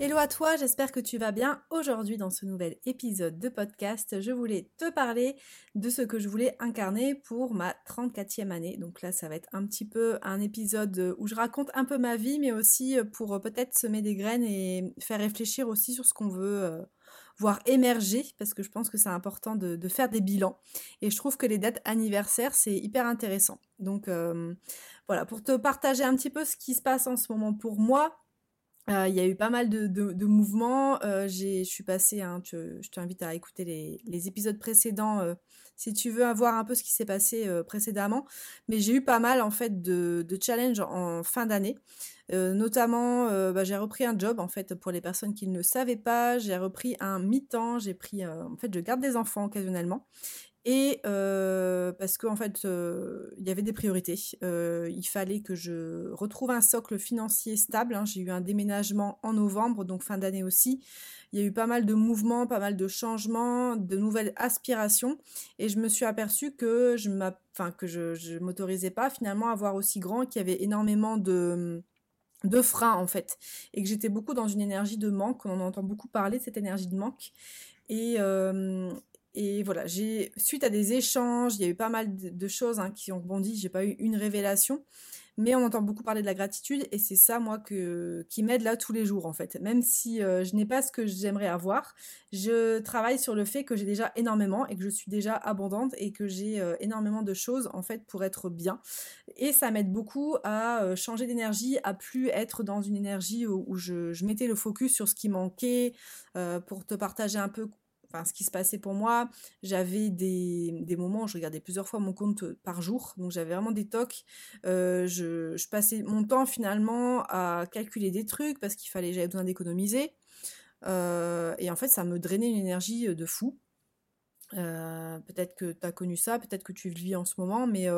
Hello à toi, j'espère que tu vas bien. Aujourd'hui dans ce nouvel épisode de podcast, je voulais te parler de ce que je voulais incarner pour ma 34e année. Donc là, ça va être un petit peu un épisode où je raconte un peu ma vie, mais aussi pour peut-être semer des graines et faire réfléchir aussi sur ce qu'on veut euh, voir émerger, parce que je pense que c'est important de, faire des bilans. Et je trouve que les dates anniversaires, c'est hyper intéressant. Donc euh, voilà, pour te partager un petit peu ce qui se passe en ce moment pour moi, euh, il y a eu pas mal de, mouvements. Euh, je suis passée, hein, je t'invite à écouter les, épisodes précédents euh, si tu veux avoir un peu ce qui s'est passé précédemment. Mais j'ai eu pas mal en fait de, challenges en, fin d'année. notamment, bah, j'ai repris un job en fait pour les personnes qui ne savaient pas. J'ai repris un mi-temps. J'ai pris, en fait, je garde des enfants occasionnellement. Et parce qu'en fait, il y avait des priorités. il fallait que je retrouve un socle financier stable. Hein. J'ai eu un déménagement en novembre, donc fin d'année aussi. Il y a eu pas mal de mouvements, pas mal de changements, de nouvelles aspirations. Et je me suis aperçue que je enfin, que je, m'autorisais pas finalement à voir aussi grand, qu'il y avait énormément de freins en fait et que j'étais beaucoup dans une énergie de manque on entend beaucoup parler de cette énergie de manque et, et voilà, j'ai suite à des échanges, il y a eu pas mal de, choses hein, qui ont rebondi. J'ai pas eu une révélation, mais on entend beaucoup parler de la gratitude et c'est ça moi qui m'aide là tous les jours en fait. Même si euh, je n'ai pas ce que j'aimerais avoir, je travaille sur le fait que j'ai déjà énormément et que je suis déjà abondante et que j'ai euh, énormément de choses en fait pour être bien. Et ça m'aide beaucoup à euh, changer d'énergie, à plus être dans une énergie où, je, mettais le focus sur ce qui manquait, pour te partager un peu enfin, ce qui se passait pour moi, j'avais des, des, moments où je regardais plusieurs fois mon compte euh, par jour, donc j'avais vraiment des tocs. Euh, je, passais mon temps finalement à calculer des trucs parce qu'il fallait, j'avais besoin d'économiser. Euh, et en fait, ça me drainait une énergie de fou. peut-être que tu as connu ça, peut-être que tu le vis en ce moment, mais,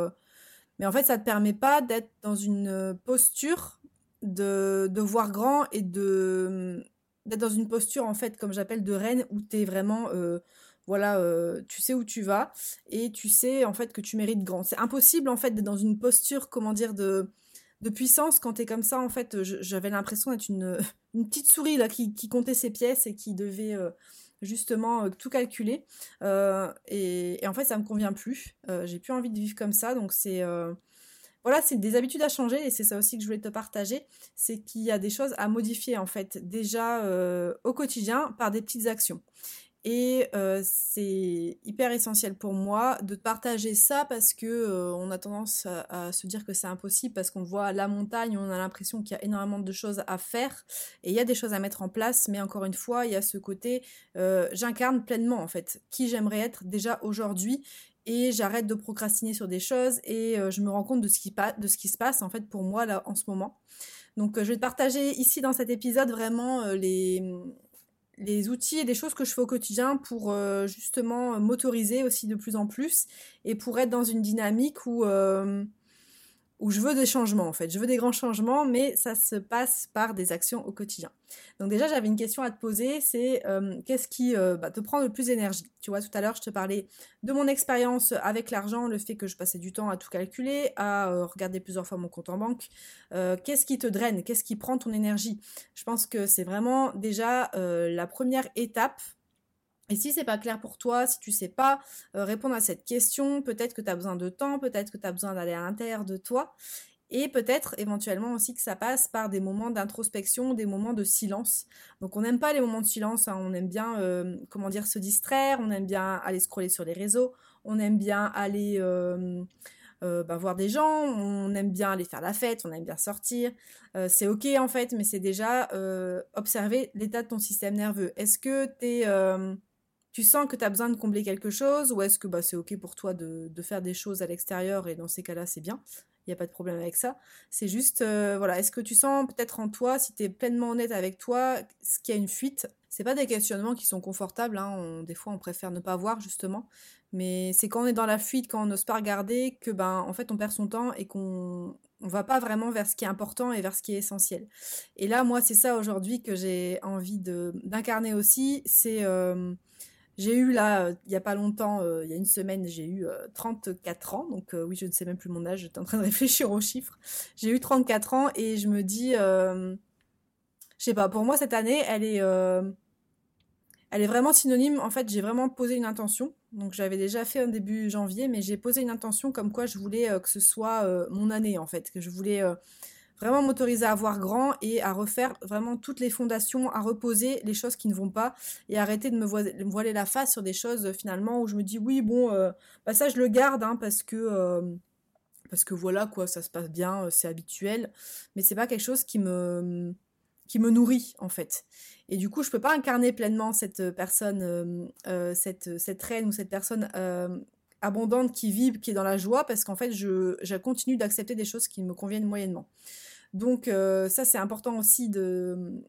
mais en fait, ça ne te permet pas d'être dans une posture de, de voir grand et de d'être dans une posture en fait comme j'appelle de reine où tu es vraiment euh, voilà euh, tu sais où tu vas et tu sais en fait que tu mérites grand. C'est impossible en fait d'être dans une posture comment dire de de puissance quand tu es comme ça en fait. J'avais l'impression d'être une, une petite souris là qui, qui, comptait ses pièces et qui devait euh, justement tout calculer. Et, et, en fait ça me convient plus. J'ai plus envie de vivre comme ça donc c'est voilà, c'est des habitudes à changer et c'est ça aussi que je voulais te partager, c'est qu'il y a des choses à modifier en fait déjà euh, au quotidien par des petites actions. Et euh, c'est hyper essentiel pour moi de partager ça parce que euh, on a tendance à, se dire que c'est impossible parce qu'on voit la montagne, on a l'impression qu'il y a énormément de choses à faire et il y a des choses à mettre en place, mais encore une fois, il y a ce côté j'incarne pleinement en fait qui j'aimerais être déjà aujourd'hui et j'arrête de procrastiner sur des choses et euh, je me rends compte de ce, qui de ce qui se passe en fait pour moi là en ce moment. Donc euh, je vais te partager ici dans cet épisode vraiment euh, les, les outils et les choses que je fais au quotidien pour justement m'autoriser aussi de plus en plus et pour être dans une dynamique où où je veux des changements en fait. Je veux des grands changements, mais ça se passe par des actions au quotidien. Donc déjà, j'avais une question à te poser, c'est euh, qu'est-ce qui euh, bah, te prend le plus d'énergie? Tu vois, tout à l'heure, je te parlais de mon expérience avec l'argent, le fait que je passais du temps à tout calculer, à euh, regarder plusieurs fois mon compte en banque. qu'est-ce qui te draine? Qu'est-ce qui prend ton énergie? Je pense que c'est vraiment déjà la première étape et si c'est pas clair pour toi, si tu sais pas euh, répondre à cette question, peut-être que tu as besoin de temps, peut-être que tu as besoin d'aller à l'intérieur de toi. Et peut-être éventuellement aussi que ça passe par des moments d'introspection, des moments de silence. Donc on n'aime pas les moments de silence, hein. on aime bien, euh, comment dire, se distraire, on aime bien aller scroller sur les réseaux, on aime bien aller euh, bah, voir des gens, on aime bien aller faire la fête, on aime bien sortir. c'est ok en fait, mais c'est déjà observer l'état de ton système nerveux. Est-ce que tu es tu sens que tu as besoin de combler quelque chose ou est-ce que bah, c'est ok pour toi de, faire des choses à l'extérieur et dans ces cas-là c'est bien il n'y a pas de problème avec ça. C'est juste, euh, voilà, est-ce que tu sens peut-être en toi, si tu es pleinement honnête avec toi, ce qu'il y a une fuite? C'est pas des questionnements qui sont confortables, hein, des fois on préfère ne pas voir justement, mais c'est quand on est dans la fuite, quand on n'ose pas regarder, que ben en fait on perd son temps et qu'on on va pas vraiment vers ce qui est important et vers ce qui est essentiel. Et là, moi, c'est ça aujourd'hui que j'ai envie de d'incarner aussi. C'est euh, j'ai eu là, euh, il y a pas longtemps, euh, il y a une semaine, j'ai eu 34 ans. Donc oui, je ne sais même plus mon âge. J'étais en train de réfléchir aux chiffres. J'ai eu 34 ans et je me dis, je sais pas. Pour moi, cette année, elle est elle est vraiment synonyme. En fait, j'ai vraiment posé une intention. Donc, j'avais déjà fait un début janvier, mais j'ai posé une intention comme quoi je voulais euh, que ce soit euh, mon année, en fait. Que je voulais euh, vraiment m'autoriser à voir grand et à refaire vraiment toutes les fondations, à reposer les choses qui ne vont pas et arrêter de me, voiler la face sur des choses finalement où je me dis oui, bon, bah ça, je le garde hein, parce que. parce que voilà quoi, ça se passe bien, c'est habituel, mais c'est pas quelque chose qui me qui me nourrit en fait. Et du coup, je peux pas incarner pleinement cette euh, personne, euh, euh, cette, cette reine ou cette personne abondante qui vit, qui est dans la joie, parce qu'en fait, je, je continue d'accepter des choses qui me conviennent moyennement. Donc ça, c'est important aussi de,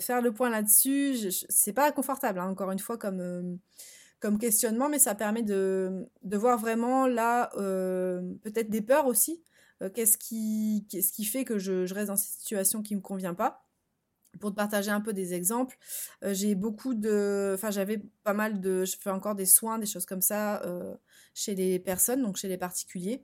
faire le point là-dessus. C'est pas confortable, hein, encore une fois, comme, comme questionnement, mais ça permet de, voir vraiment là, peut-être des peurs aussi. qu'est-ce qui, fait que je, je, reste dans cette situation qui me convient pas? Pour te partager un peu des exemples, euh, j'ai beaucoup de, enfin j'avais pas mal de, je fais encore des soins, des choses comme ça euh, chez les personnes, donc chez les particuliers.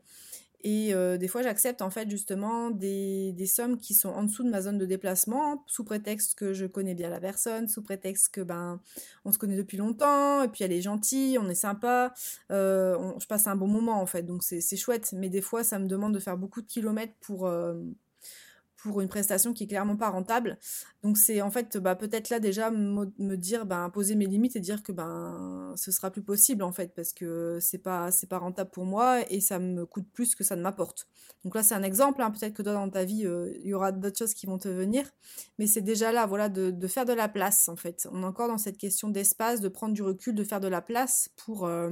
Et euh, des fois, j'accepte en fait justement des, des, sommes qui sont en dessous de ma zone de déplacement, sous prétexte que je connais bien la personne, sous prétexte que ben on se connaît depuis longtemps, et puis elle est gentille, on est sympa, je passe un bon moment en fait, donc c'est chouette. Mais des fois, ça me demande de faire beaucoup de kilomètres pour pour une prestation qui est clairement pas rentable. Donc c'est en fait bah, peut-être là déjà me, dire ben poser mes limites et dire que ben ce sera plus possible en fait parce que c'est pas c'est pas rentable pour moi et ça me coûte plus que ça ne m'apporte. Donc là c'est un exemple, hein. peut-être que toi dans ta vie euh, il y aura d'autres choses qui vont te venir, mais c'est déjà là voilà de, de, faire de la place en fait. On est encore dans cette question d'espace, de prendre du recul, de faire de la place pour euh,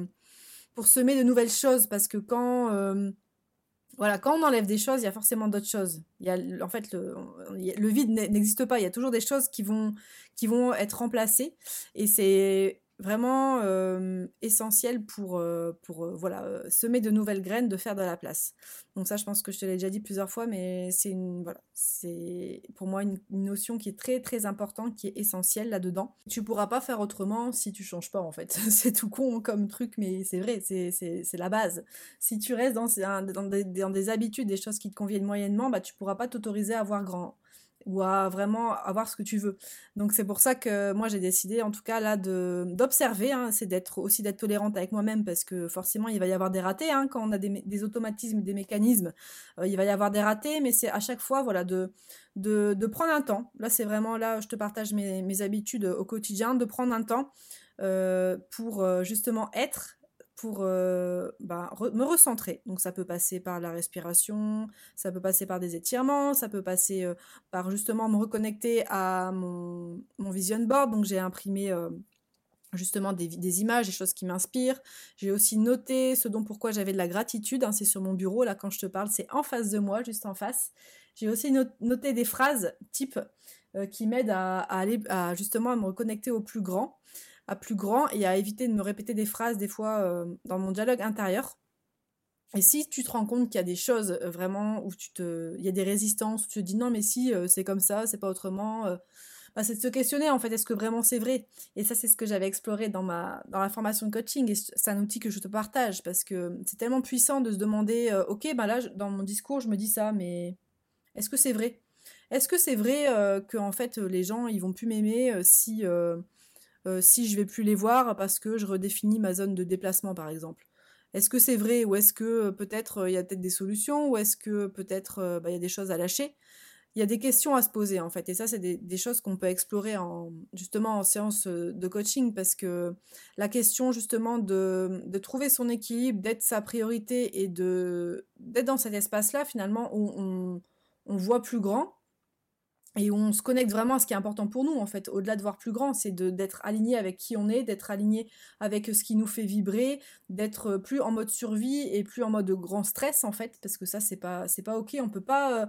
pour semer de nouvelles choses parce que quand euh, voilà, quand on enlève des choses, il y a forcément d'autres choses. Il y a, en fait, le, le vide n'existe pas. Il y a toujours des choses qui vont, qui vont être remplacées. Et c'est vraiment euh, essentiel pour, euh, pour euh, voilà, semer de nouvelles graines, de faire de la place. Donc ça, je pense que je te l'ai déjà dit plusieurs fois, mais c'est voilà, pour moi une, notion qui est très très importante, qui est essentielle là-dedans. Tu pourras pas faire autrement si tu changes pas en fait. c'est tout con comme truc, mais c'est vrai, c'est la base. Si tu restes dans, dans, des, dans des habitudes, des choses qui te conviennent moyennement, bah tu pourras pas t'autoriser à voir grand ou à vraiment avoir ce que tu veux. Donc c'est pour ça que moi j'ai décidé en tout cas là de d'observer, hein, c'est d'être aussi d'être tolérante avec moi-même parce que forcément il va y avoir des ratés hein, quand on a des, automatismes, des mécanismes, euh, il va y avoir des ratés, mais c'est à chaque fois voilà de, de, de prendre un temps. Là c'est vraiment là je te partage mes, mes habitudes au quotidien, de prendre un temps euh, pour euh, justement être pour euh, bah, me recentrer. Donc ça peut passer par la respiration, ça peut passer par des étirements, ça peut passer euh, par justement me reconnecter à mon, vision board. Donc j'ai imprimé euh, justement des, images, des choses qui m'inspirent. J'ai aussi noté ce dont pourquoi j'avais de la gratitude. Hein, c'est sur mon bureau, là quand je te parle, c'est en face de moi, juste en face. J'ai aussi noté des phrases type qui m'aident à, aller à, justement à me reconnecter au plus grand à plus grand et à éviter de me répéter des phrases des fois euh, dans mon dialogue intérieur. Et si tu te rends compte qu'il y a des choses euh, vraiment où tu te, il y a des résistances, où tu te dis non mais si euh, c'est comme ça, c'est pas autrement, bah, c'est de se questionner en fait, est-ce que vraiment c'est vrai? Et ça c'est ce que j'avais exploré dans ma la formation coaching et c'est un outil que je te partage parce que c'est tellement puissant de se demander, ok bah là dans mon discours je me dis ça, mais est-ce que c'est vrai? Est-ce que c'est vrai que en fait les gens ils vont plus m'aimer si euh, si je vais plus les voir parce que je redéfinis ma zone de déplacement par exemple. Est-ce que c'est vrai ou est-ce que euh, peut-être euh, il y a peut-être des solutions ou est-ce que peut-être bah, il y a des choses à lâcher? Il y a des questions à se poser en fait et ça c'est des, choses qu'on peut explorer en, justement en séance de coaching parce que la question justement de, trouver son équilibre, d'être sa priorité et de d'être dans cet espace-là finalement où on voit plus grand et on se connecte vraiment à ce qui est important pour nous en fait au-delà de voir plus grand c'est d'être aligné avec qui on est d'être aligné avec ce qui nous fait vibrer d'être plus en mode survie et plus en mode grand stress en fait parce que ça c'est pas c'est pas ok. On peut pas euh,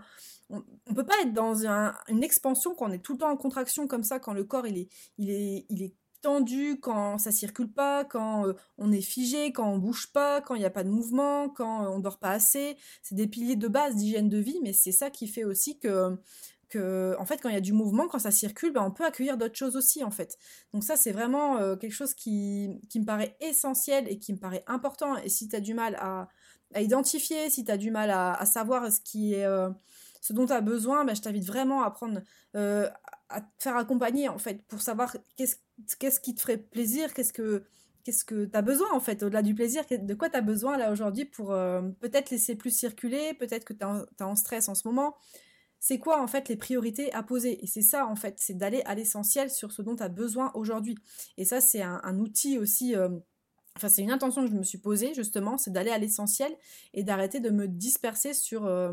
on, peut pas être dans une expansion quand on est tout le temps en contraction comme ça quand le corps il est il est il est tendu quand ça circule pas quand euh, on est figé quand on bouge pas quand il n'y a pas de mouvement quand on dort pas assez. C'est des piliers de base d'hygiène de vie mais c'est ça qui fait aussi que en fait quand il y a du mouvement quand ça circule ben, on peut accueillir d'autres choses aussi en fait. Donc ça c'est vraiment euh, quelque chose qui, me paraît essentiel et qui me paraît important. Et si tu as du mal à, identifier si tu as du mal à, savoir ce qui est euh, ce dont tu as besoin ben, je t'invite vraiment à prendre euh, à te faire accompagner en fait pour savoir qu'est-ce qu'est-ce qui te ferait plaisir qu'est-ce que qu'est-ce que tu as besoin en fait au-delà du plaisir de quoi tu as besoin là aujourd'hui pour peut-être laisser plus circuler peut-être que tu es, en stress en ce moment c'est quoi en fait les priorités à poser? Et c'est ça en fait, c'est d'aller à l'essentiel sur ce dont tu as besoin aujourd'hui. Et ça c'est un, outil aussi, euh, enfin c'est une intention que je me suis posée justement, c'est d'aller à l'essentiel et d'arrêter de me disperser sur, euh,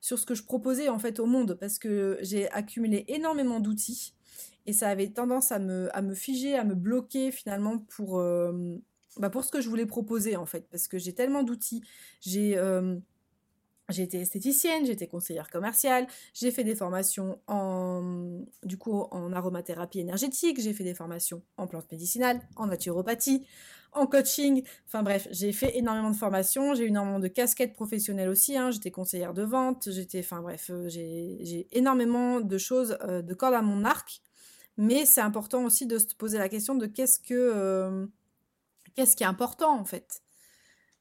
sur ce que je proposais en fait au monde. Parce que j'ai accumulé énormément d'outils et ça avait tendance à me, à me figer, à me bloquer finalement pour... Euh, bah pour ce que je voulais proposer en fait, parce que j'ai tellement d'outils, j'ai j'ai été esthéticienne, j'ai été conseillère commerciale, j'ai fait des formations en, du coup, en aromathérapie énergétique, j'ai fait des formations en plantes médicinales, en naturopathie, en coaching. Enfin bref, j'ai fait énormément de formations, j'ai eu énormément de casquettes professionnelles aussi. Hein. j'étais conseillère de vente, j'étais, enfin bref, euh, j'ai énormément de choses, euh, de cordes à mon arc. Mais c'est important aussi de se poser la question de qu'est-ce que, euh, qu'est-ce qui est important en fait?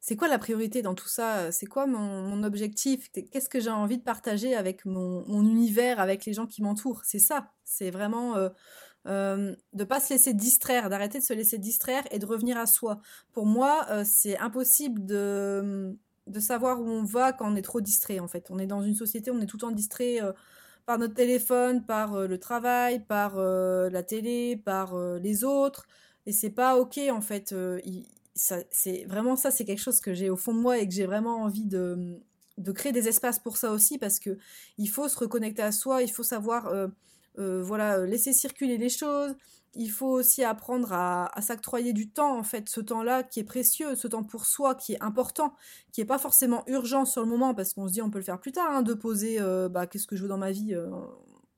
C'est quoi la priorité dans tout ça? C'est quoi mon, objectif? Qu'est-ce que j'ai envie de partager avec mon, univers, avec les gens qui m'entourent? C'est ça. C'est vraiment euh, euh, de pas se laisser distraire, d'arrêter de se laisser distraire et de revenir à soi. Pour moi, euh, c'est impossible de, de savoir où on va quand on est trop distrait. En fait, on est dans une société, on est tout le temps distrait. par notre téléphone, par le travail, par la télé, par les autres, et c'est pas ok en fait c'est vraiment ça, c'est quelque chose que j'ai au fond de moi et que j'ai vraiment envie de, créer des espaces pour ça aussi parce que il faut se reconnecter à soi, il faut savoir euh, euh, voilà laisser circuler les choses. Il faut aussi apprendre à, à s'octroyer du temps, en fait, ce temps-là qui est précieux, ce temps pour soi qui est important, qui est pas forcément urgent sur le moment, parce qu'on se dit on peut le faire plus tard, hein, de poser euh, bah, qu'est-ce que je veux dans ma vie.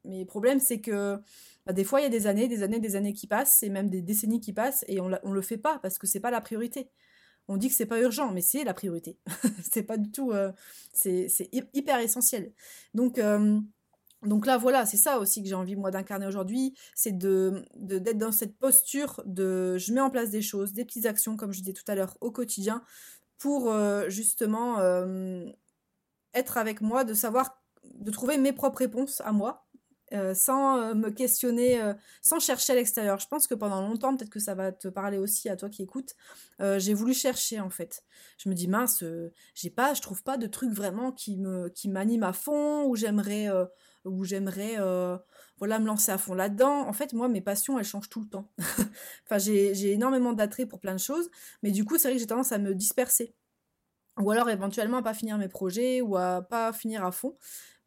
Mais le problème, c'est que bah, des fois, il y a des années, des années, des années qui passent, et même des décennies qui passent, et on ne le fait pas parce que c'est pas la priorité. On dit que c'est pas urgent, mais c'est la priorité. c'est pas du tout. Euh, c'est hyper essentiel. Donc. Euh, donc là, voilà, c'est ça aussi que j'ai envie, moi, d'incarner aujourd'hui, c'est de, d'être dans cette posture de je mets en place des choses, des petites actions, comme je disais tout à l'heure, au quotidien, pour euh, justement être avec moi, de savoir, de trouver mes propres réponses à moi, euh, sans euh, me questionner, euh, sans chercher à l'extérieur. Je pense que pendant longtemps, peut-être que ça va te parler aussi à toi qui écoutes, j'ai voulu chercher en fait. Je me dis mince, j'ai pas, je trouve pas de truc vraiment qui me qui m'anime à fond, où j'aimerais où j'aimerais voilà me lancer à fond là-dedans. En fait, moi, mes passions, elles changent tout le temps. enfin, j'ai énormément d'attrait pour plein de choses, mais du coup, c'est vrai que j'ai tendance à me disperser ou alors éventuellement à pas finir mes projets ou à pas finir à fond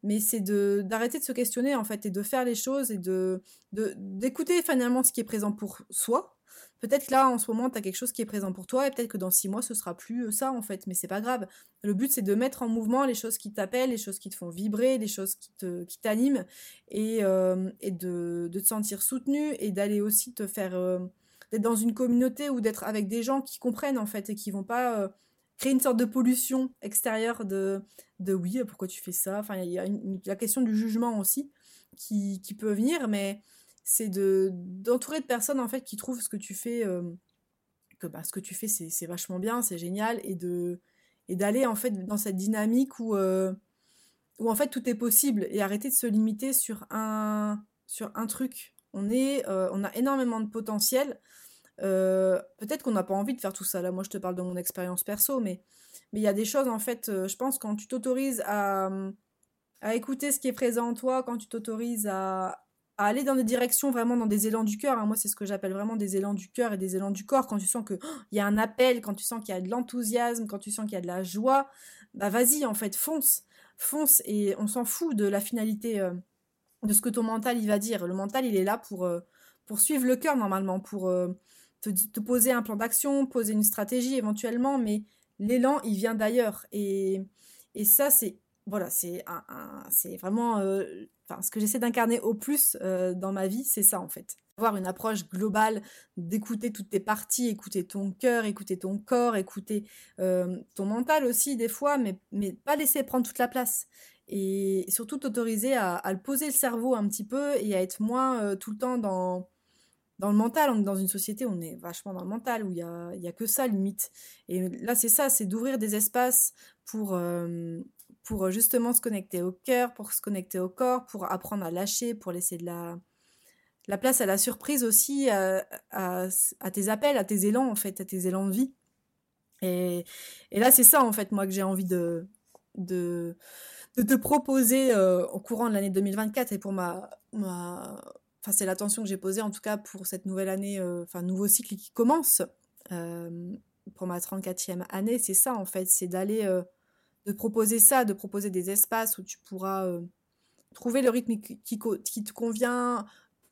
mais c'est d'arrêter de se questionner en fait et de faire les choses et de d'écouter finalement ce qui est présent pour soi. Peut-être que là en ce moment tu as quelque chose qui est présent pour toi et peut-être que dans six mois ce sera plus euh, ça en fait, mais c'est pas grave. Le but c'est de mettre en mouvement les choses qui t'appellent, les choses qui te font vibrer, les choses qui te qui t'animent et, euh, et de, de, te sentir soutenu et d'aller aussi te faire euh, d'être dans une communauté ou d'être avec des gens qui comprennent en fait et qui vont pas créer une sorte de pollution extérieure de, de oui, pourquoi tu fais ça? Enfin, il y a la question du jugement aussi qui, qui peut venir, mais c'est de d'entourer de personnes en fait qui trouvent ce que tu fais euh, que bah, ce que tu fais c'est vachement bien, c'est génial et de et d'aller en fait dans cette dynamique où euh, où en fait tout est possible et arrêter de se limiter sur un sur un truc. On est euh, on a énormément de potentiel euh, peut-être qu'on n'a pas envie de faire tout ça. Là, moi, je te parle de mon expérience perso, mais mais il y a des choses, en fait, euh, je pense, quand tu t'autorises à, à écouter ce qui est présent en toi, quand tu t'autorises à, aller dans des directions, vraiment dans des élans du cœur. Hein. moi, c'est ce que j'appelle vraiment des élans du cœur et des élans du corps. Quand tu sens qu'il il y a un appel, quand tu sens qu'il y a de l'enthousiasme, quand tu sens qu'il y a de la joie, bah vas-y, en fait, fonce. Fonce et on s'en fout de la finalité. Euh, de ce que ton mental il va dire. Le mental il est là pour, suivre le cœur normalement, pour te, poser un plan d'action, poser une stratégie éventuellement, mais l'élan il vient d'ailleurs. Et, et ça c'est voilà, c'est vraiment euh, ce que j'essaie d'incarner au plus dans ma vie, c'est ça en fait. Avoir une approche globale, d'écouter toutes tes parties, écouter ton cœur, écouter ton corps, écouter ton mental aussi des fois, mais, mais pas laisser prendre toute la place et surtout t'autoriser à, à, le poser le cerveau un petit peu et à être moins euh, tout le temps dans, dans le mental. On est dans une société on est vachement dans le mental, où il n'y a, y a que ça limite. Et là, c'est ça, c'est d'ouvrir des espaces pour, euh, pour justement se connecter au cœur, pour se connecter au corps, pour apprendre à lâcher, pour laisser de la, la place à la surprise aussi, à, à, tes appels, à tes élans en fait, à tes élans de vie. Et, là, c'est ça en fait, moi, que j'ai envie de... de de te proposer euh, au courant de l'année 2024 et pour ma, ma... c'est l'attention que j'ai posée en tout cas pour cette nouvelle année, euh, enfin nouveau cycle qui commence euh, pour ma 34e année, c'est ça en fait, c'est d'aller de proposer ça, de proposer des espaces où tu pourras trouver le rythme qui, te convient,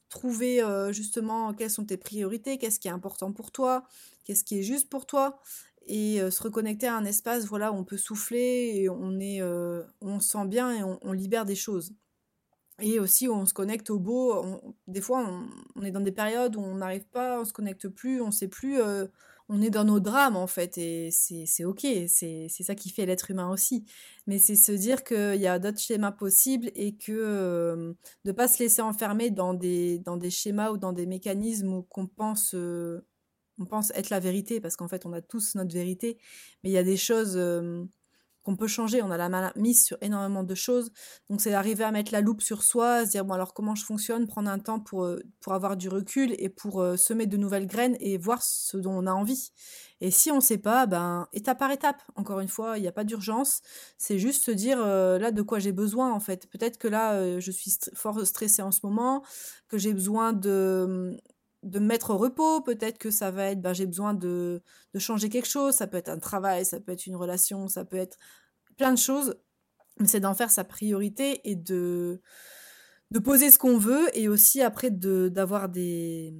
trouver justement quelles sont tes priorités, qu'est-ce qui est important pour toi, qu'est-ce qui est juste pour toi et se reconnecter à un espace voilà, où on peut souffler et on, est, on se sent bien et on, libère des choses. Et aussi on se connecte au beau. des fois, on, est dans des périodes où on n'arrive pas, on se connecte plus, on sait plus. on est dans nos drames en fait et c'est ok, c'est ça qui fait l'être humain aussi. Mais c'est se dire qu'il y a d'autres schémas possibles et que de ne pas se laisser enfermer dans des, schémas ou dans des mécanismes qu'on pense on pense être la vérité, parce qu'en fait, on a tous notre vérité, mais il y a des choses euh, qu'on peut changer. On a la main mise sur énormément de choses. Donc, c'est d'arriver à mettre la loupe sur soi, se dire, bon, alors comment je fonctionne, prendre un temps pour, euh, pour avoir du recul et pour euh, semer de nouvelles graines et voir ce dont on a envie. Et si on ne sait pas, ben, étape par étape. Encore une fois, il n'y a pas d'urgence. C'est juste se dire, là, de quoi j'ai besoin, en fait. Peut-être que là, je suis fort stressée en ce moment, que j'ai besoin de de me mettre au repos, peut-être que ça va être, ben, j'ai besoin de, de, changer quelque chose, ça peut être un travail, ça peut être une relation, ça peut être plein de choses, mais c'est d'en faire sa priorité et de, de poser ce qu'on veut et aussi après d'avoir des,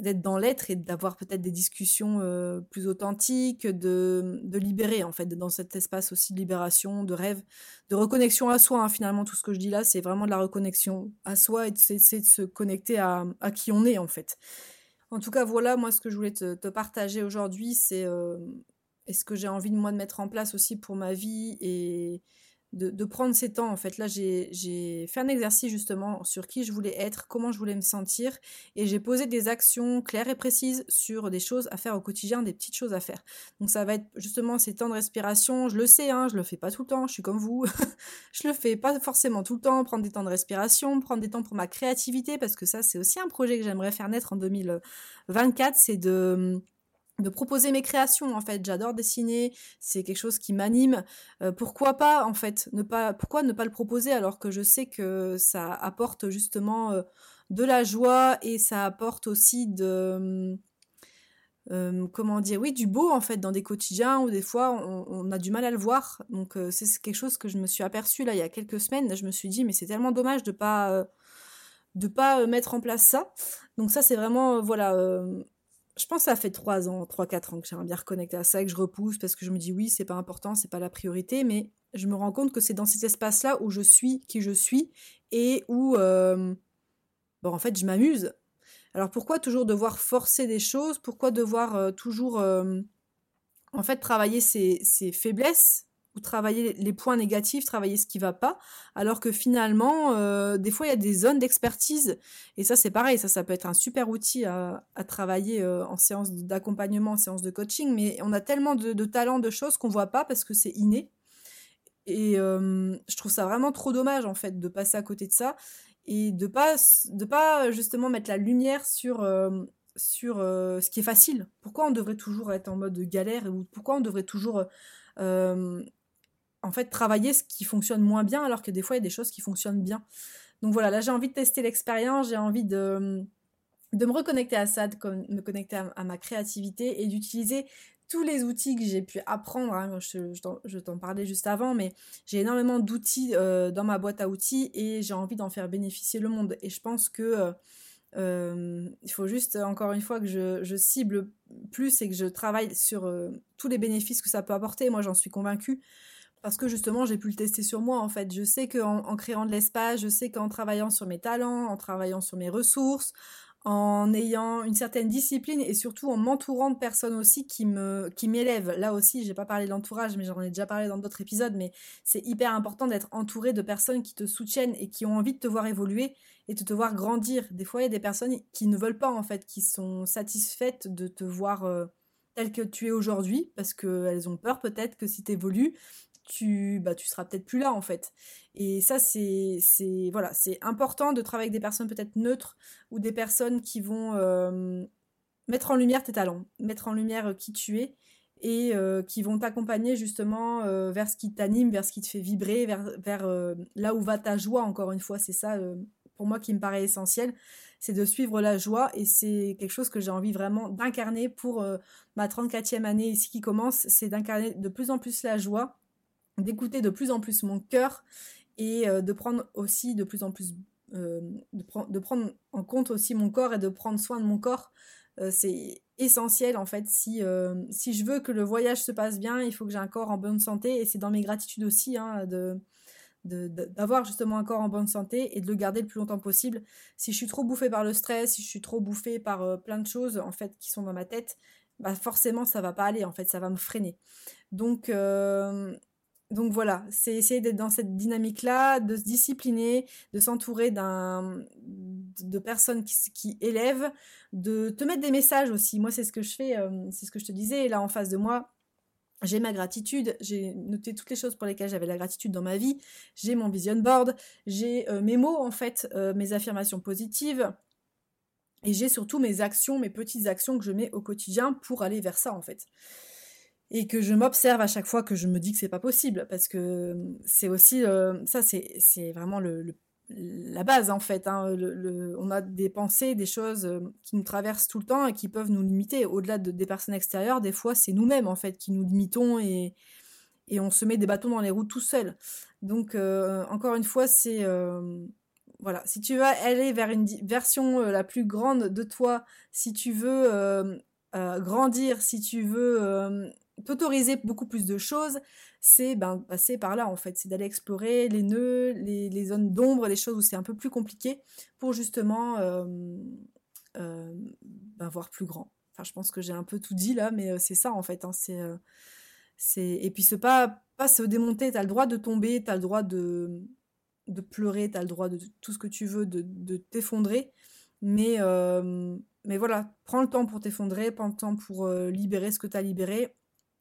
d'être dans l'être et d'avoir peut-être des discussions euh, plus authentiques, de, de, libérer en fait, dans cet espace aussi de libération, de rêve, de reconnexion à soi. Hein. Finalement, tout ce que je dis là, c'est vraiment de la reconnexion à soi et c'est de se connecter à, à, qui on est en fait. En tout cas, voilà, moi, ce que je voulais te, partager aujourd'hui, c'est euh, ce que j'ai envie de moi de mettre en place aussi pour ma vie et de, prendre ces temps. En fait, là, j'ai fait un exercice justement sur qui je voulais être, comment je voulais me sentir, et j'ai posé des actions claires et précises sur des choses à faire au quotidien, des petites choses à faire. Donc, ça va être justement ces temps de respiration. Je le sais, hein, je le fais pas tout le temps. Je suis comme vous, je le fais pas forcément tout le temps. Prendre des temps de respiration, prendre des temps pour ma créativité, parce que ça, c'est aussi un projet que j'aimerais faire naître en 2024, c'est de de proposer mes créations en fait. J'adore dessiner c'est quelque chose qui m'anime. Euh, pourquoi pas en fait ne pas pourquoi ne pas le proposer alors que je sais que ça apporte justement euh, de la joie et ça apporte aussi de euh, comment dire oui du beau en fait dans des quotidiens où des fois on, a du mal à le voir. Donc c'est quelque chose que je me suis aperçu là il y a quelques semaines. Je me suis dit mais c'est tellement dommage de pas de pas mettre en place ça. Donc ça c'est vraiment voilà je pense que ça fait 3 ans, 3-4 ans que j'aimerais bien reconnecter à ça, et que je repousse parce que je me dis oui, c'est pas important, c'est pas la priorité, mais je me rends compte que c'est dans cet espace-là où je suis qui je suis et où, euh, bon, en fait, je m'amuse. Alors pourquoi toujours devoir forcer des choses? Pourquoi devoir euh, toujours, euh, en fait, travailler ses, ses faiblesses? Ou travailler les points négatifs, travailler ce qui va pas, alors que finalement, euh, des fois, il y a des zones d'expertise, et ça, c'est pareil, ça, ça peut être un super outil à, travailler euh, en séance d'accompagnement, en séance de coaching, mais on a tellement de, de talents, de choses qu'on voit pas parce que c'est inné, et euh, je trouve ça vraiment trop dommage, en fait, de passer à côté de ça, et de pas, de pas justement mettre la lumière sur sur ce qui est facile. Pourquoi on devrait toujours être en mode galère ou pourquoi on devrait toujours en fait travailler ce qui fonctionne moins bien alors que des fois il y a des choses qui fonctionnent bien. Donc voilà, là j'ai envie de tester l'expérience, j'ai envie de, me reconnecter à ça, de me connecter à, ma créativité et d'utiliser tous les outils que j'ai pu apprendre, hein, je, t'en parlais juste avant, mais j'ai énormément d'outils dans ma boîte à outils et j'ai envie d'en faire bénéficier le monde. Et je pense que il faut juste, encore une fois, que je, je, cible plus et que je travaille sur tous les bénéfices que ça peut apporter. Moi, j'en suis convaincue parce que justement j'ai pu le tester sur moi en fait. Je sais qu'en en créant de l'espace, je sais qu'en travaillant sur mes talents, en travaillant sur mes ressources, en ayant une certaine discipline et surtout en m'entourant de personnes aussi qui m'élèvent. Là aussi, j'ai pas parlé de l'entourage, mais j'en ai déjà parlé dans d'autres épisodes, mais c'est hyper important d'être entouré de personnes qui te soutiennent et qui ont envie de te voir évoluer et de te voir grandir. Des fois, il y a des personnes qui ne veulent pas en fait, qui sont satisfaites de te voir euh, tel que tu es aujourd'hui parce qu'elles ont peur peut-être que si tu évolues, tu bah tu seras peut-être plus là en fait. Et ça c'est c'est voilà, c'est important de travailler avec des personnes peut-être neutres ou des personnes qui vont euh, mettre en lumière tes talents, mettre en lumière euh, qui tu es et euh, qui vont t'accompagner justement vers ce qui t'anime, vers ce qui te fait vibrer, vers, vers là où va ta joie encore une fois, c'est ça pour moi qui me paraît essentiel, c'est de suivre la joie et c'est quelque chose que j'ai envie vraiment d'incarner pour ma 34e année ici qui commence, c'est d'incarner de plus en plus la joie d'écouter de plus en plus mon cœur et euh, de prendre aussi de plus en plus euh, de, prendre en compte aussi mon corps et de prendre soin de mon corps euh, c'est essentiel en fait si, si je veux que le voyage se passe bien il faut que j'ai un corps en bonne santé et c'est dans mes gratitudes aussi hein, de d'avoir justement un corps en bonne santé et de le garder le plus longtemps possible. Si je suis trop bouffée par le stress, si je suis trop bouffée par plein de choses en fait qui sont dans ma tête, bah forcément ça va pas aller en fait, ça va me freiner. Donc donc voilà, c'est essayer d'être dans cette dynamique-là, de se discipliner, de s'entourer de personnes qui, élèvent, de te mettre des messages aussi. Moi, c'est ce que je fais, euh, c'est ce que je te disais. là, en face de moi, j'ai ma gratitude, j'ai noté toutes les choses pour lesquelles j'avais la gratitude dans ma vie, j'ai mon vision board, j'ai euh, mes mots en fait, euh, mes affirmations positives, et j'ai surtout mes actions, mes petites actions que je mets au quotidien pour aller vers ça en fait et que je m'observe à chaque fois que je me dis que c'est pas possible parce que c'est aussi euh, ça c'est vraiment le, la base en fait hein, on a des pensées des choses euh, qui nous traversent tout le temps et qui peuvent nous limiter. Au-delà de, des personnes extérieures des fois c'est nous-mêmes en fait qui nous limitons et, et on se met des bâtons dans les roues tout seul. Donc euh, encore une fois c'est voilà, si tu veux aller vers une version la plus grande de toi, si tu veux grandir, si tu veux t'autoriser beaucoup plus de choses, c'est ben, passer par là en fait, c'est d'aller explorer les nœuds, les, zones d'ombre, les choses où c'est un peu plus compliqué pour justement euh, euh, ben, voir plus grand. Enfin, je pense que j'ai un peu tout dit là, mais euh, c'est ça en fait. Hein, c'est. Et puis c'est pas, se démonter, tu as le droit de tomber, tu as le droit de, pleurer, tu as le droit de tout ce que tu veux, de, de t'effondrer, mais, mais voilà, prends le temps pour t'effondrer, prends le temps pour libérer ce que tu as libéré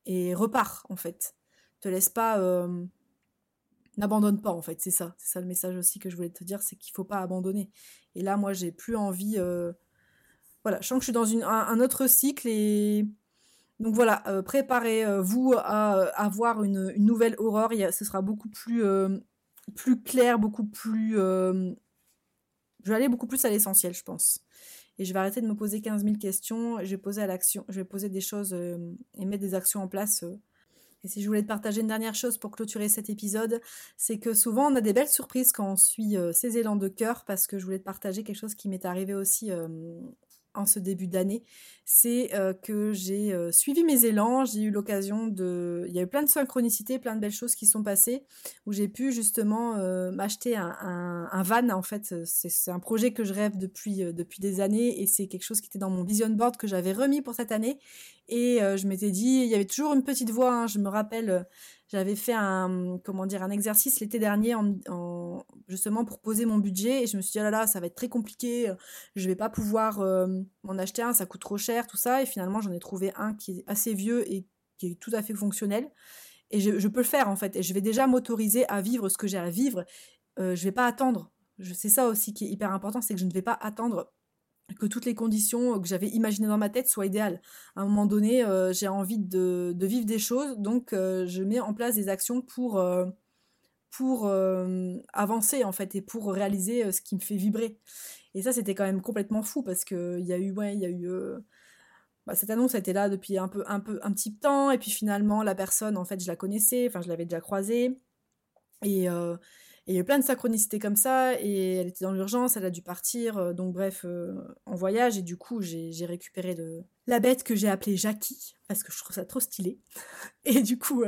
et repars en fait. Te laisse pas, euh, n'abandonne pas en fait. C'est ça, c'est ça le message aussi que je voulais te dire, c'est qu'il faut pas abandonner. Et là, moi, j'ai plus envie. Euh, voilà, je sens que je suis dans un, autre cycle et donc voilà, euh, préparez-vous à avoir une, nouvelle aurore. ce sera beaucoup plus clair, beaucoup plus. je vais aller beaucoup plus à l'essentiel, je pense et je vais arrêter de me poser 15 000 questions. Je vais poser des choses euh, et mettre des actions en place. Euh. Et si je voulais te partager une dernière chose pour clôturer cet épisode, c'est que souvent on a des belles surprises quand on suit euh, ces élans de cœur, parce que je voulais te partager quelque chose qui m'est arrivé aussi en ce début d'année, c'est euh, que j'ai euh, suivi mes élans, j'ai eu l'occasion de... Il y a eu plein de synchronicités, plein de belles choses qui sont passées, où j'ai pu justement euh, m'acheter un, van, en fait, c'est un projet que je rêve depuis, depuis des années, et c'est quelque chose qui était dans mon vision board que j'avais remis pour cette année, et je m'étais dit, il y avait toujours une petite voix, hein, je me rappelle, j'avais fait un, comment un exercice l'été dernier en, justement pour poser mon budget et je me suis dit, oh là là, ça va être très compliqué, je vais pas pouvoir euh, m'en acheter un, ça coûte trop cher, tout ça. Et finalement, j'en ai trouvé un qui est assez vieux et qui est tout à fait fonctionnel. Et je, peux le faire en fait. Et je vais déjà m'autoriser à vivre ce que j'ai à vivre. Euh, je vais pas attendre. C'est ça aussi qui est hyper important, c'est que je ne vais pas attendre que toutes les conditions que j'avais imaginées dans ma tête soient idéales. À un moment donné, euh, j'ai envie de, vivre des choses, donc euh, je mets en place des actions pour, euh, pour avancer en fait et pour réaliser ce qui me fait vibrer. Et ça, c'était quand même complètement fou parce qu'il y a eu, ouais, il y a eu bah, cette annonce était là depuis un peu, un peu, un petit temps, et puis finalement la personne, en fait, je la connaissais, enfin je l'avais déjà croisée, et euh, il y a eu plein de synchronicités comme ça, et elle était dans l'urgence, elle a dû partir, euh, donc bref, euh, en voyage, et du coup j'ai récupéré la bête que j'ai appelée Jackie, parce que je trouve ça trop stylé, et du coup,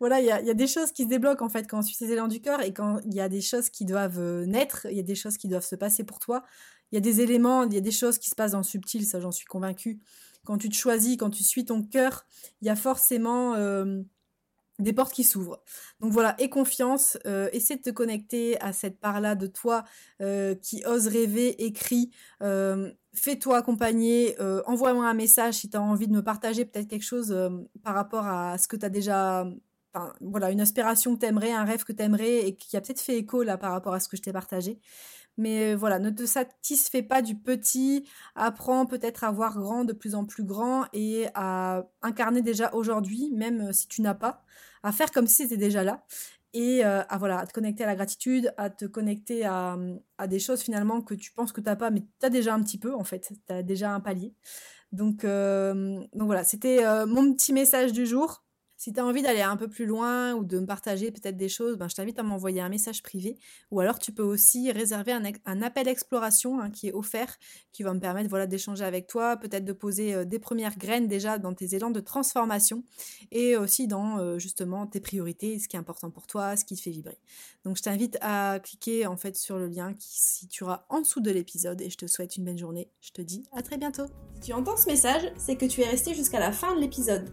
voilà, il y a, des choses qui se débloquent en fait quand on suit ces élans du corps, et quand il y a des choses qui doivent naître, il y a des choses qui doivent se passer pour toi, il y a des éléments, il y a des choses qui se passent dans le subtil, ça j'en suis convaincue, quand tu te choisis, quand tu suis ton cœur, il y a forcément euh, des portes qui s'ouvrent. Donc voilà, aie confiance, euh, essaie de te connecter à cette part-là de toi euh, qui ose rêver, écrit, fais-toi accompagner, envoie-moi un message si tu as envie de me partager peut-être quelque chose par rapport à ce que tu as déjà... voilà, une aspiration que tu aimerais, un rêve que tu aimerais et qui a peut-être fait écho là par rapport à ce que je t'ai partagé. Mais voilà, ne te satisfais pas du petit, apprends peut-être à voir grand de plus en plus grand et à incarner déjà aujourd'hui, même si tu n'as pas, à faire comme si c'était déjà là et à, voilà, te connecter à la gratitude, à te connecter à, à des choses finalement que tu penses que tu n'as pas, mais tu as déjà un petit peu en fait, tu as déjà un palier. Donc voilà, c'était mon petit message du jour. Si tu as envie d'aller un peu plus loin ou de me partager peut-être des choses, ben, je t'invite à m'envoyer un message privé. Ou alors tu peux aussi réserver un, appel exploration hein, qui est offert, qui va me permettre voilà, d'échanger avec toi, peut-être de poser euh, des premières graines déjà dans tes élans de transformation et aussi dans euh, justement tes priorités, ce qui est important pour toi, ce qui te fait vibrer. Donc je t'invite à cliquer en fait sur le lien qui se situera en dessous de l'épisode et je te souhaite une bonne journée. Je te dis à très bientôt. Si tu entends ce message, c'est que tu es resté jusqu'à la fin de l'épisode.